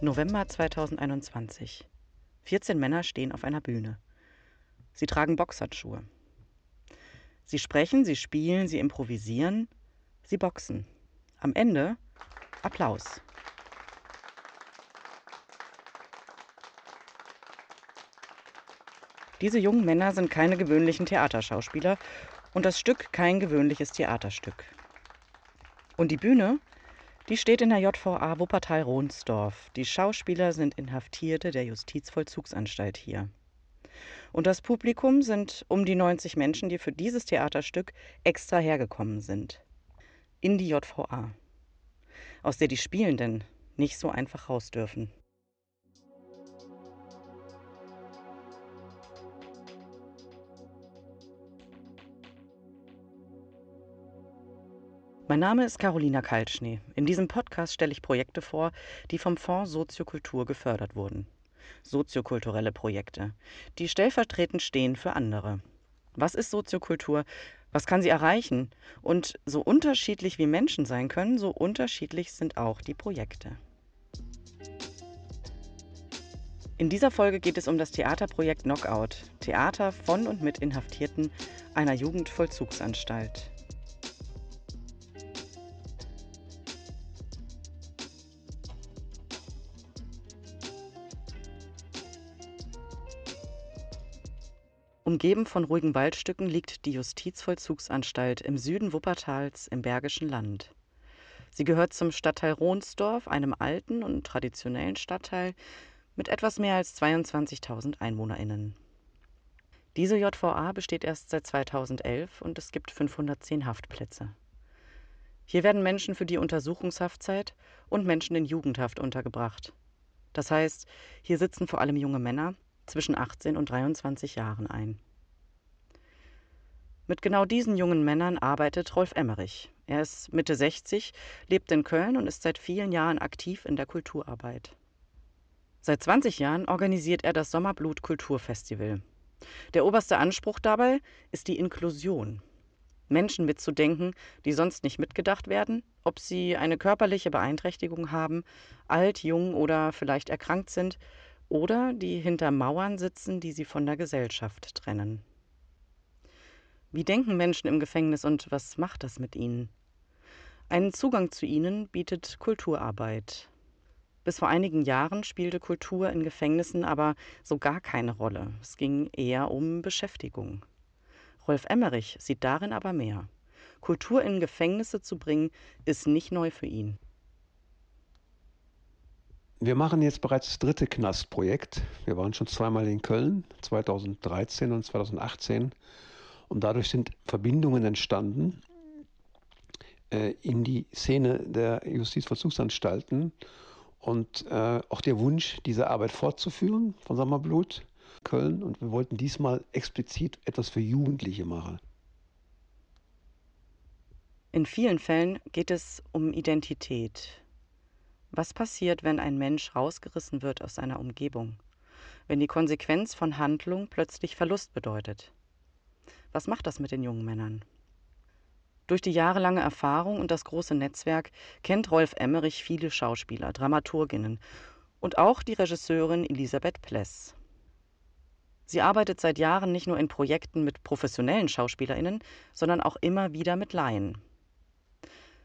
November 2021. 14 Männer stehen auf einer Bühne. Sie tragen Boxhandschuhe. Sie sprechen, sie spielen, sie improvisieren, sie boxen. Am Ende Applaus. Diese jungen Männer sind keine gewöhnlichen Theaterschauspieler und das Stück kein gewöhnliches Theaterstück. Und die Bühne, die steht in der JVA Wuppertal-Rohnsdorf. Die Schauspieler sind Inhaftierte der Justizvollzugsanstalt hier. Und das Publikum sind um die 90 Menschen, die für dieses Theaterstück extra hergekommen sind. In die JVA, aus der die Spielenden nicht so einfach raus dürfen. Mein Name ist Carolina Kaltschnee. In diesem Podcast stelle ich Projekte vor, die vom Fonds Soziokultur gefördert wurden. Soziokulturelle Projekte, die stellvertretend stehen für andere. Was ist Soziokultur? Was kann sie erreichen? Und so unterschiedlich wie Menschen sein können, so unterschiedlich sind auch die Projekte. In dieser Folge geht es um das Theaterprojekt Knockout, Theater von und mit Inhaftierten einer Jugendvollzugsanstalt. Umgeben von ruhigen Waldstücken liegt die Justizvollzugsanstalt im Süden Wuppertals im Bergischen Land. Sie gehört zum Stadtteil Rohnsdorf, einem alten und traditionellen Stadtteil mit etwas mehr als 22.000 EinwohnerInnen. Diese JVA besteht erst seit 2011 und es gibt 510 Haftplätze. Hier werden Menschen für die Untersuchungshaftzeit und Menschen in Jugendhaft untergebracht. Das heißt, hier sitzen vor allem junge Männer, zwischen 18 und 23 Jahren ein. Mit genau diesen jungen Männern arbeitet Rolf Emmerich. Er ist Mitte 60, lebt in Köln und ist seit vielen Jahren aktiv in der Kulturarbeit. Seit 20 Jahren organisiert er das Sommerblut Kulturfestival. Der oberste Anspruch dabei ist die Inklusion. Menschen mitzudenken, die sonst nicht mitgedacht werden, ob sie eine körperliche Beeinträchtigung haben, alt, jung oder vielleicht erkrankt sind, oder die hinter Mauern sitzen, die sie von der Gesellschaft trennen. Wie denken Menschen im Gefängnis und was macht das mit ihnen? Einen Zugang zu ihnen bietet Kulturarbeit. Bis vor einigen Jahren spielte Kultur in Gefängnissen aber so gar keine Rolle. Es ging eher um Beschäftigung. Rolf Emmerich sieht darin aber mehr. Kultur in Gefängnisse zu bringen, ist nicht neu für ihn. Wir machen jetzt bereits das dritte Knastprojekt. Wir waren schon zweimal in Köln, 2013 und 2018. Und dadurch sind Verbindungen entstanden äh, in die Szene der Justizvollzugsanstalten und äh, auch der Wunsch, diese Arbeit fortzuführen von Sommerblut Köln. Und wir wollten diesmal explizit etwas für Jugendliche machen. In vielen Fällen geht es um Identität, was passiert, wenn ein Mensch rausgerissen wird aus seiner Umgebung? Wenn die Konsequenz von Handlung plötzlich Verlust bedeutet? Was macht das mit den jungen Männern? Durch die jahrelange Erfahrung und das große Netzwerk kennt Rolf Emmerich viele Schauspieler, Dramaturginnen und auch die Regisseurin Elisabeth Pless. Sie arbeitet seit Jahren nicht nur in Projekten mit professionellen Schauspielerinnen, sondern auch immer wieder mit Laien.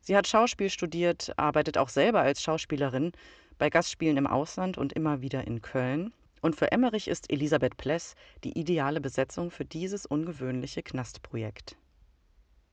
Sie hat Schauspiel studiert, arbeitet auch selber als Schauspielerin bei Gastspielen im Ausland und immer wieder in Köln. Und für Emmerich ist Elisabeth Pless die ideale Besetzung für dieses ungewöhnliche Knastprojekt.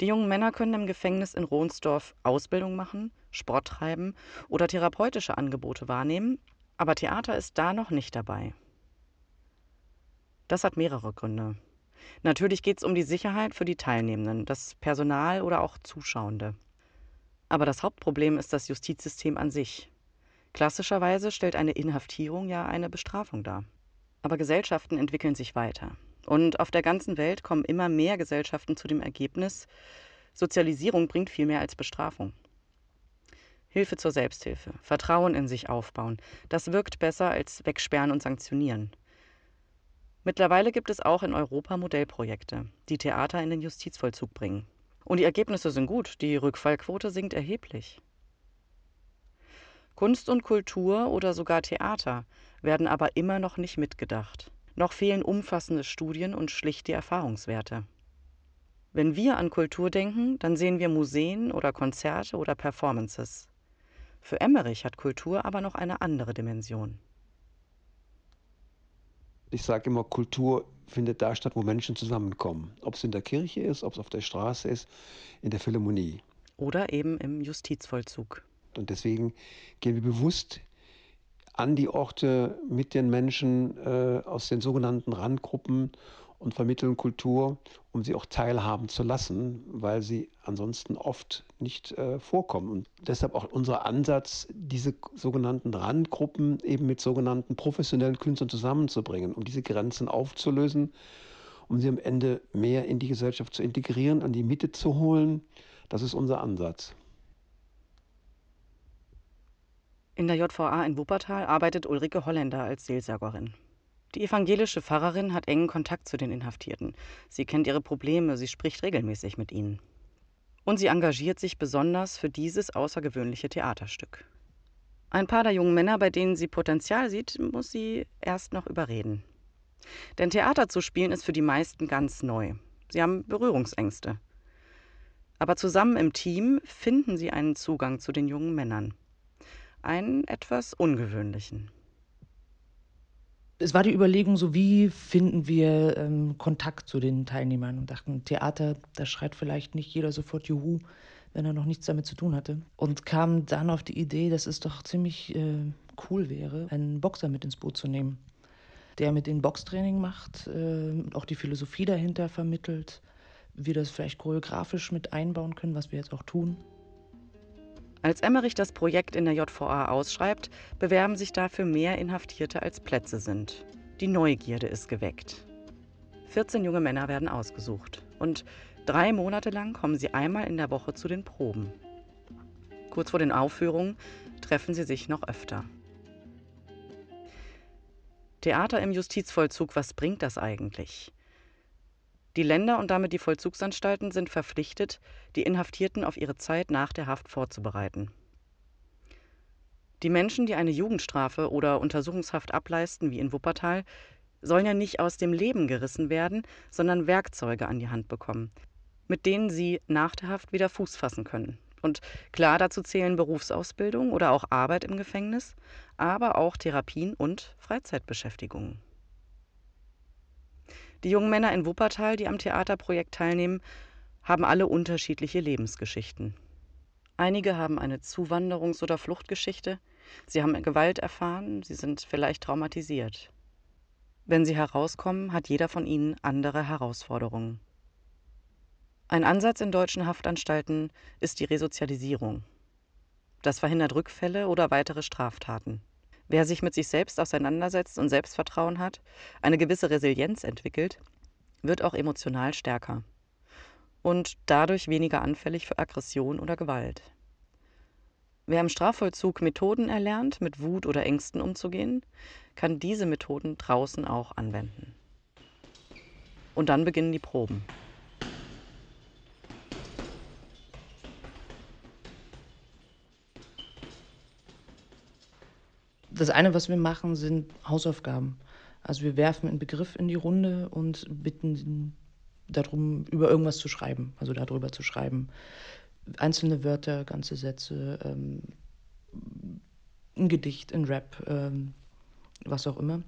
Die jungen Männer können im Gefängnis in Rohnsdorf Ausbildung machen, Sport treiben oder therapeutische Angebote wahrnehmen, aber Theater ist da noch nicht dabei. Das hat mehrere Gründe. Natürlich geht es um die Sicherheit für die Teilnehmenden, das Personal oder auch Zuschauende. Aber das Hauptproblem ist das Justizsystem an sich. Klassischerweise stellt eine Inhaftierung ja eine Bestrafung dar. Aber Gesellschaften entwickeln sich weiter. Und auf der ganzen Welt kommen immer mehr Gesellschaften zu dem Ergebnis, Sozialisierung bringt viel mehr als Bestrafung. Hilfe zur Selbsthilfe, Vertrauen in sich aufbauen, das wirkt besser als wegsperren und sanktionieren. Mittlerweile gibt es auch in Europa Modellprojekte, die Theater in den Justizvollzug bringen. Und die Ergebnisse sind gut. Die Rückfallquote sinkt erheblich. Kunst und Kultur oder sogar Theater werden aber immer noch nicht mitgedacht. Noch fehlen umfassende Studien und schlichte Erfahrungswerte. Wenn wir an Kultur denken, dann sehen wir Museen oder Konzerte oder Performances. Für Emmerich hat Kultur aber noch eine andere Dimension. Ich sage immer, Kultur findet da statt, wo Menschen zusammenkommen. Ob es in der Kirche ist, ob es auf der Straße ist, in der Philharmonie. Oder eben im Justizvollzug. Und deswegen gehen wir bewusst an die Orte mit den Menschen äh, aus den sogenannten Randgruppen und vermitteln Kultur, um sie auch teilhaben zu lassen, weil sie ansonsten oft nicht äh, vorkommen. Und deshalb auch unser Ansatz, diese sogenannten Randgruppen eben mit sogenannten professionellen Künstlern zusammenzubringen, um diese Grenzen aufzulösen, um sie am Ende mehr in die Gesellschaft zu integrieren, an die Mitte zu holen. Das ist unser Ansatz. In der JVA in Wuppertal arbeitet Ulrike Holländer als Seelsorgerin. Die evangelische Pfarrerin hat engen Kontakt zu den Inhaftierten. Sie kennt ihre Probleme, sie spricht regelmäßig mit ihnen. Und sie engagiert sich besonders für dieses außergewöhnliche Theaterstück. Ein paar der jungen Männer, bei denen sie Potenzial sieht, muss sie erst noch überreden. Denn Theater zu spielen ist für die meisten ganz neu. Sie haben Berührungsängste. Aber zusammen im Team finden sie einen Zugang zu den jungen Männern einen etwas ungewöhnlichen. Es war die Überlegung, so wie finden wir ähm, Kontakt zu den Teilnehmern und dachten, Theater, da schreit vielleicht nicht jeder sofort Juhu, wenn er noch nichts damit zu tun hatte. Und kam dann auf die Idee, dass es doch ziemlich äh, cool wäre, einen Boxer mit ins Boot zu nehmen, der mit den Boxtraining macht, äh, auch die Philosophie dahinter vermittelt, wir das vielleicht choreografisch mit einbauen können, was wir jetzt auch tun. Als Emmerich das Projekt in der JVA ausschreibt, bewerben sich dafür mehr Inhaftierte als Plätze sind. Die Neugierde ist geweckt. 14 junge Männer werden ausgesucht und drei Monate lang kommen sie einmal in der Woche zu den Proben. Kurz vor den Aufführungen treffen sie sich noch öfter. Theater im Justizvollzug, was bringt das eigentlich? Die Länder und damit die Vollzugsanstalten sind verpflichtet, die Inhaftierten auf ihre Zeit nach der Haft vorzubereiten. Die Menschen, die eine Jugendstrafe oder Untersuchungshaft ableisten, wie in Wuppertal, sollen ja nicht aus dem Leben gerissen werden, sondern Werkzeuge an die Hand bekommen, mit denen sie nach der Haft wieder Fuß fassen können. Und klar dazu zählen Berufsausbildung oder auch Arbeit im Gefängnis, aber auch Therapien und Freizeitbeschäftigungen. Die jungen Männer in Wuppertal, die am Theaterprojekt teilnehmen, haben alle unterschiedliche Lebensgeschichten. Einige haben eine Zuwanderungs- oder Fluchtgeschichte, sie haben Gewalt erfahren, sie sind vielleicht traumatisiert. Wenn sie herauskommen, hat jeder von ihnen andere Herausforderungen. Ein Ansatz in deutschen Haftanstalten ist die Resozialisierung. Das verhindert Rückfälle oder weitere Straftaten. Wer sich mit sich selbst auseinandersetzt und Selbstvertrauen hat, eine gewisse Resilienz entwickelt, wird auch emotional stärker und dadurch weniger anfällig für Aggression oder Gewalt. Wer im Strafvollzug Methoden erlernt, mit Wut oder Ängsten umzugehen, kann diese Methoden draußen auch anwenden. Und dann beginnen die Proben. Das eine, was wir machen, sind Hausaufgaben. Also wir werfen einen Begriff in die Runde und bitten darum, über irgendwas zu schreiben, also darüber zu schreiben. Einzelne Wörter, ganze Sätze, ähm, ein Gedicht, ein Rap, ähm, was auch immer.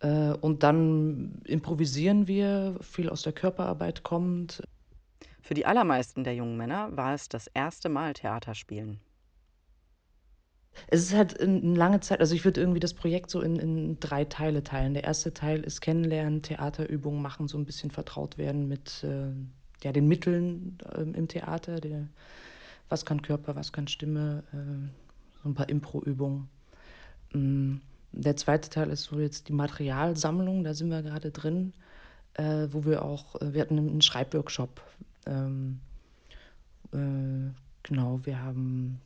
Äh, und dann improvisieren wir, viel aus der Körperarbeit kommt. Für die allermeisten der jungen Männer war es das erste Mal Theaterspielen. Es ist halt eine lange Zeit, also ich würde irgendwie das Projekt so in, in drei Teile teilen. Der erste Teil ist Kennenlernen, Theaterübungen machen, so ein bisschen vertraut werden mit äh, ja, den Mitteln äh, im Theater. Der, was kann Körper, was kann Stimme, äh, so ein paar Impro-Übungen. Mm, der zweite Teil ist so jetzt die Materialsammlung, da sind wir gerade drin, äh, wo wir auch, äh, wir hatten einen Schreibworkshop. Ähm, äh, genau, wir haben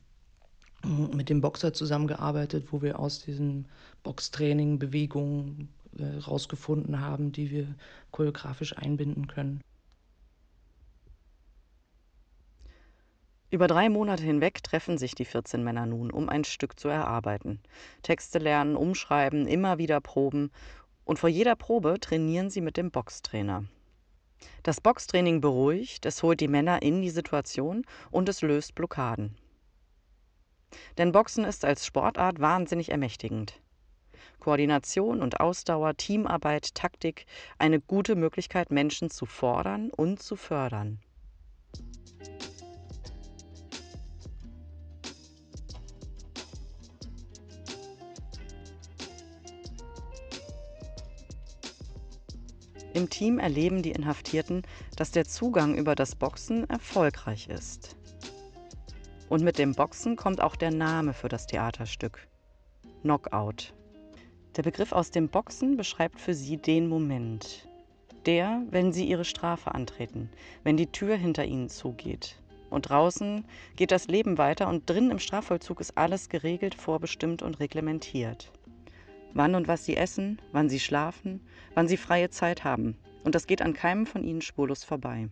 mit dem Boxer zusammengearbeitet, wo wir aus diesem Boxtraining Bewegungen äh, rausgefunden haben, die wir choreografisch einbinden können. Über drei Monate hinweg treffen sich die 14 Männer nun, um ein Stück zu erarbeiten. Texte lernen, umschreiben, immer wieder proben. Und vor jeder Probe trainieren sie mit dem Boxtrainer. Das Boxtraining beruhigt, es holt die Männer in die Situation und es löst Blockaden. Denn Boxen ist als Sportart wahnsinnig ermächtigend. Koordination und Ausdauer, Teamarbeit, Taktik, eine gute Möglichkeit, Menschen zu fordern und zu fördern. Im Team erleben die Inhaftierten, dass der Zugang über das Boxen erfolgreich ist. Und mit dem Boxen kommt auch der Name für das Theaterstück. Knockout. Der Begriff aus dem Boxen beschreibt für sie den Moment. Der, wenn sie ihre Strafe antreten, wenn die Tür hinter ihnen zugeht. Und draußen geht das Leben weiter und drin im Strafvollzug ist alles geregelt, vorbestimmt und reglementiert wann und was sie essen, wann sie schlafen, wann sie freie Zeit haben. Und das geht an keinem von ihnen spurlos vorbei.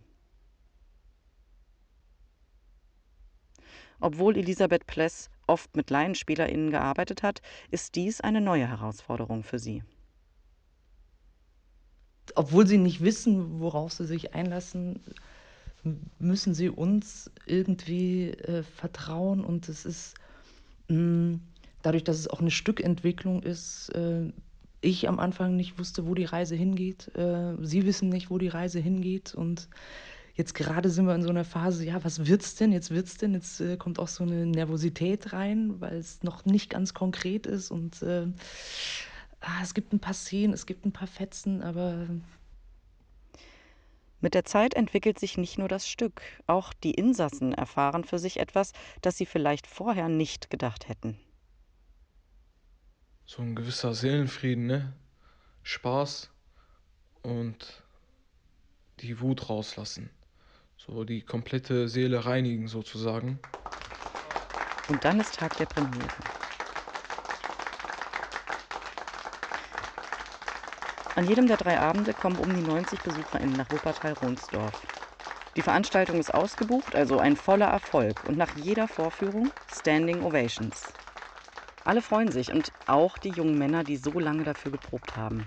Obwohl Elisabeth Pless oft mit LaienspielerInnen gearbeitet hat, ist dies eine neue Herausforderung für sie. Obwohl sie nicht wissen, worauf sie sich einlassen, müssen sie uns irgendwie äh, vertrauen und es ist mh, mm, dadurch, dass es auch eine Stückentwicklung ist, äh, ich am Anfang nicht wusste, wo die Reise hingeht. Äh, Sie wissen nicht, wo die Reise hingeht. Und jetzt gerade sind wir in so einer Phase, ja, was wird's denn? Jetzt wird's denn? Jetzt äh, kommt auch so eine Nervosität rein, weil es noch nicht ganz konkret ist. Und äh, ah, es gibt ein paar Szenen, es gibt ein paar Fetzen, aber mit der Zeit entwickelt sich nicht nur das Stück, auch die Insassen erfahren für sich etwas, das sie vielleicht vorher nicht gedacht hätten so ein gewisser Seelenfrieden, ne? Spaß und die Wut rauslassen. So die komplette Seele reinigen sozusagen. Und dann ist Tag der Premiere. An jedem der drei Abende kommen um die 90 BesucherInnen nach Wuppertal-Ronsdorf. Die Veranstaltung ist ausgebucht, also ein voller Erfolg. Und nach jeder Vorführung Standing Ovations. Alle freuen sich und auch die jungen Männer, die so lange dafür geprobt haben.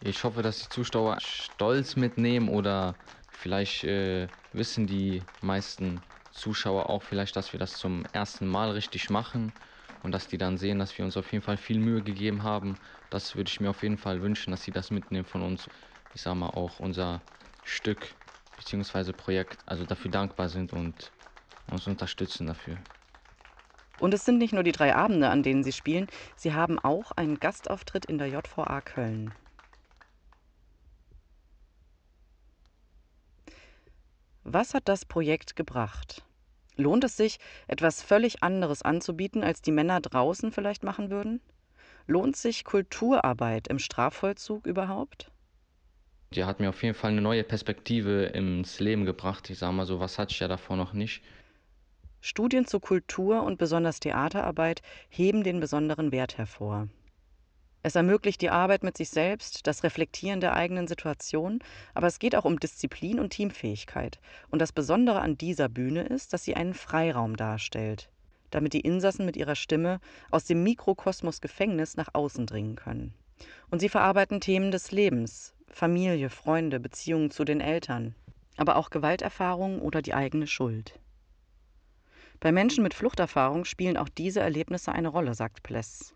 Ich hoffe, dass die Zuschauer stolz mitnehmen oder vielleicht äh, wissen die meisten Zuschauer auch vielleicht, dass wir das zum ersten Mal richtig machen und dass die dann sehen, dass wir uns auf jeden Fall viel Mühe gegeben haben. Das würde ich mir auf jeden Fall wünschen, dass sie das mitnehmen von uns. Ich sage mal auch unser Stück bzw. Projekt, also dafür dankbar sind und uns unterstützen dafür. Und es sind nicht nur die drei Abende, an denen sie spielen, sie haben auch einen Gastauftritt in der JVA Köln. Was hat das Projekt gebracht? Lohnt es sich, etwas völlig anderes anzubieten, als die Männer draußen vielleicht machen würden? Lohnt sich Kulturarbeit im Strafvollzug überhaupt? Die hat mir auf jeden Fall eine neue Perspektive ins Leben gebracht. Ich sage mal so, was hatte ich ja davor noch nicht. Studien zur Kultur und besonders Theaterarbeit heben den besonderen Wert hervor. Es ermöglicht die Arbeit mit sich selbst, das Reflektieren der eigenen Situation, aber es geht auch um Disziplin und Teamfähigkeit. Und das Besondere an dieser Bühne ist, dass sie einen Freiraum darstellt, damit die Insassen mit ihrer Stimme aus dem Mikrokosmos Gefängnis nach außen dringen können. Und sie verarbeiten Themen des Lebens, Familie, Freunde, Beziehungen zu den Eltern, aber auch Gewalterfahrungen oder die eigene Schuld. Bei Menschen mit Fluchterfahrung spielen auch diese Erlebnisse eine Rolle, sagt Pless.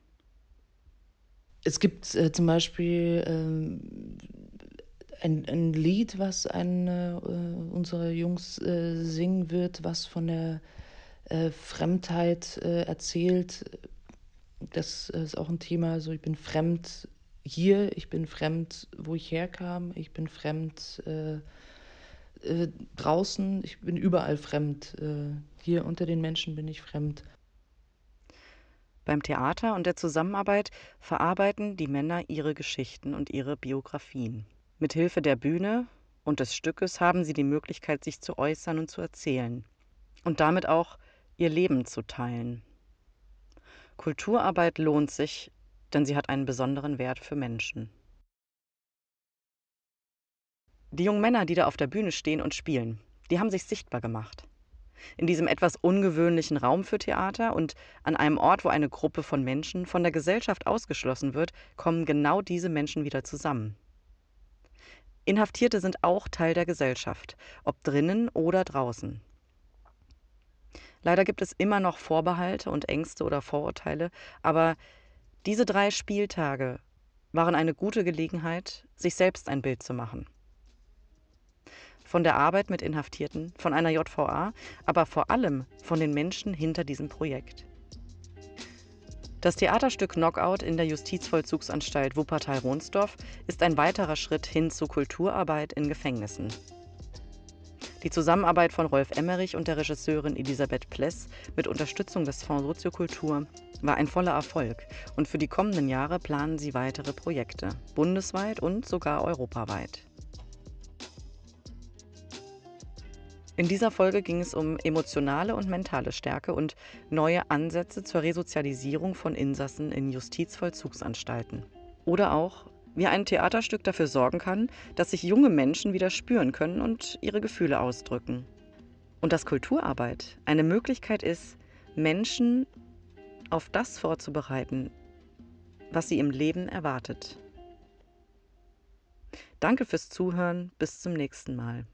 Es gibt äh, zum Beispiel äh, ein, ein, Lied, was eine äh, unserer Jungs äh, singen wird, was von der äh, Fremdheit äh, erzählt. Das ist auch ein Thema. Also ich bin fremd hier, ich bin fremd, wo ich herkam, ich bin fremd draußen, ich bin überall fremd. Hier unter den Menschen bin ich fremd. Beim Theater und der Zusammenarbeit verarbeiten die Männer ihre Geschichten und ihre Biografien. Mit Hilfe der Bühne und des Stückes haben sie die Möglichkeit, sich zu äußern und zu erzählen und damit auch ihr Leben zu teilen. Kulturarbeit lohnt sich, denn sie hat einen besonderen Wert für Menschen. Die jungen Männer, die da auf der Bühne stehen und spielen, die haben sich sichtbar gemacht. In diesem etwas ungewöhnlichen Raum für Theater und an einem Ort, wo eine Gruppe von Menschen von der Gesellschaft ausgeschlossen wird, kommen genau diese Menschen wieder zusammen. Inhaftierte sind auch Teil der Gesellschaft, ob drinnen oder draußen. Leider gibt es immer noch Vorbehalte und Ängste oder Vorurteile, aber diese drei Spieltage waren eine gute Gelegenheit, sich selbst ein Bild zu machen. Von der Arbeit mit Inhaftierten, von einer JVA, aber vor allem von den Menschen hinter diesem Projekt. Das Theaterstück Knockout in der Justizvollzugsanstalt Wuppertal-Ronsdorf ist ein weiterer Schritt hin zu Kulturarbeit in Gefängnissen. Die Zusammenarbeit von Rolf Emmerich und der Regisseurin Elisabeth Pless mit Unterstützung des Fonds Soziokultur war ein voller Erfolg und für die kommenden Jahre planen sie weitere Projekte, bundesweit und sogar europaweit. In dieser Folge ging es um emotionale und mentale Stärke und neue Ansätze zur Resozialisierung von Insassen in Justizvollzugsanstalten. Oder auch wie ein Theaterstück dafür sorgen kann, dass sich junge Menschen wieder spüren können und ihre Gefühle ausdrücken. Und dass Kulturarbeit eine Möglichkeit ist, Menschen auf das vorzubereiten, was sie im Leben erwartet. Danke fürs Zuhören, bis zum nächsten Mal.